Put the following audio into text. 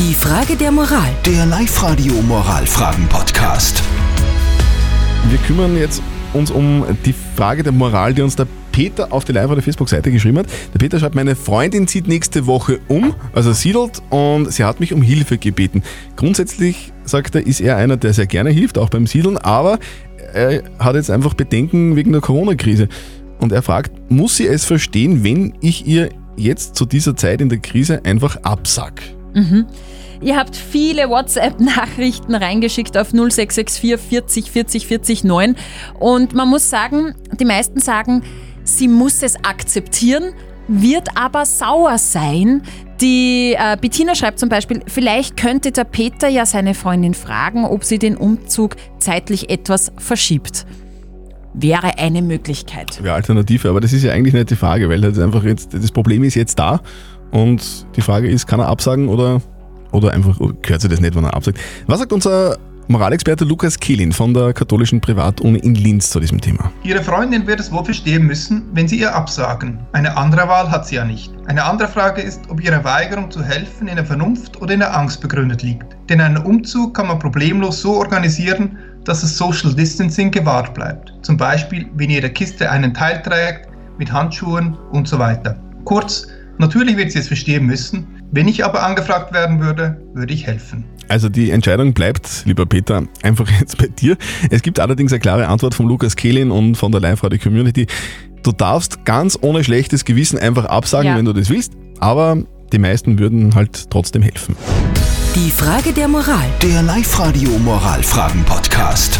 Die Frage der Moral. Der Live-Radio Moralfragen-Podcast. Wir kümmern jetzt uns um die Frage der Moral, die uns der Peter auf die live der Facebook-Seite geschrieben hat. Der Peter schreibt, meine Freundin zieht nächste Woche um, also siedelt, und sie hat mich um Hilfe gebeten. Grundsätzlich, sagt er, ist er einer, der sehr gerne hilft, auch beim Siedeln, aber er hat jetzt einfach Bedenken wegen der Corona-Krise. Und er fragt, muss sie es verstehen, wenn ich ihr jetzt zu dieser Zeit in der Krise einfach absag? Ihr habt viele WhatsApp-Nachrichten reingeschickt auf 0664 40 40 40 9 und man muss sagen, die meisten sagen, sie muss es akzeptieren, wird aber sauer sein. Die äh, Bettina schreibt zum Beispiel, vielleicht könnte der Peter ja seine Freundin fragen, ob sie den Umzug zeitlich etwas verschiebt. Wäre eine Möglichkeit. Ja, Alternative, aber das ist ja eigentlich nicht die Frage, weil das einfach jetzt, das Problem ist jetzt da und die Frage ist, kann er absagen oder, oder einfach gehört sich das nicht, wenn er absagt. Was sagt unser Moralexperte Lukas Kehlin von der katholischen Privatuni in Linz zu diesem Thema? Ihre Freundin wird es wohl verstehen müssen, wenn Sie ihr absagen. Eine andere Wahl hat sie ja nicht. Eine andere Frage ist, ob Ihre Weigerung zu helfen in der Vernunft oder in der Angst begründet liegt. Denn einen Umzug kann man problemlos so organisieren, dass das Social Distancing gewahrt bleibt. Zum Beispiel, wenn jede Kiste einen Teil trägt, mit Handschuhen und so weiter. Kurz, natürlich wird sie es verstehen müssen. Wenn ich aber angefragt werden würde, würde ich helfen. Also die Entscheidung bleibt, lieber Peter, einfach jetzt bei dir. Es gibt allerdings eine klare Antwort von Lukas Kehlin und von der Live-Radio-Community. Du darfst ganz ohne schlechtes Gewissen einfach absagen, Ja. wenn du das willst, aber die meisten würden halt trotzdem helfen. Die Frage der Moral. Der Live-Radio Moralfragen-Podcast.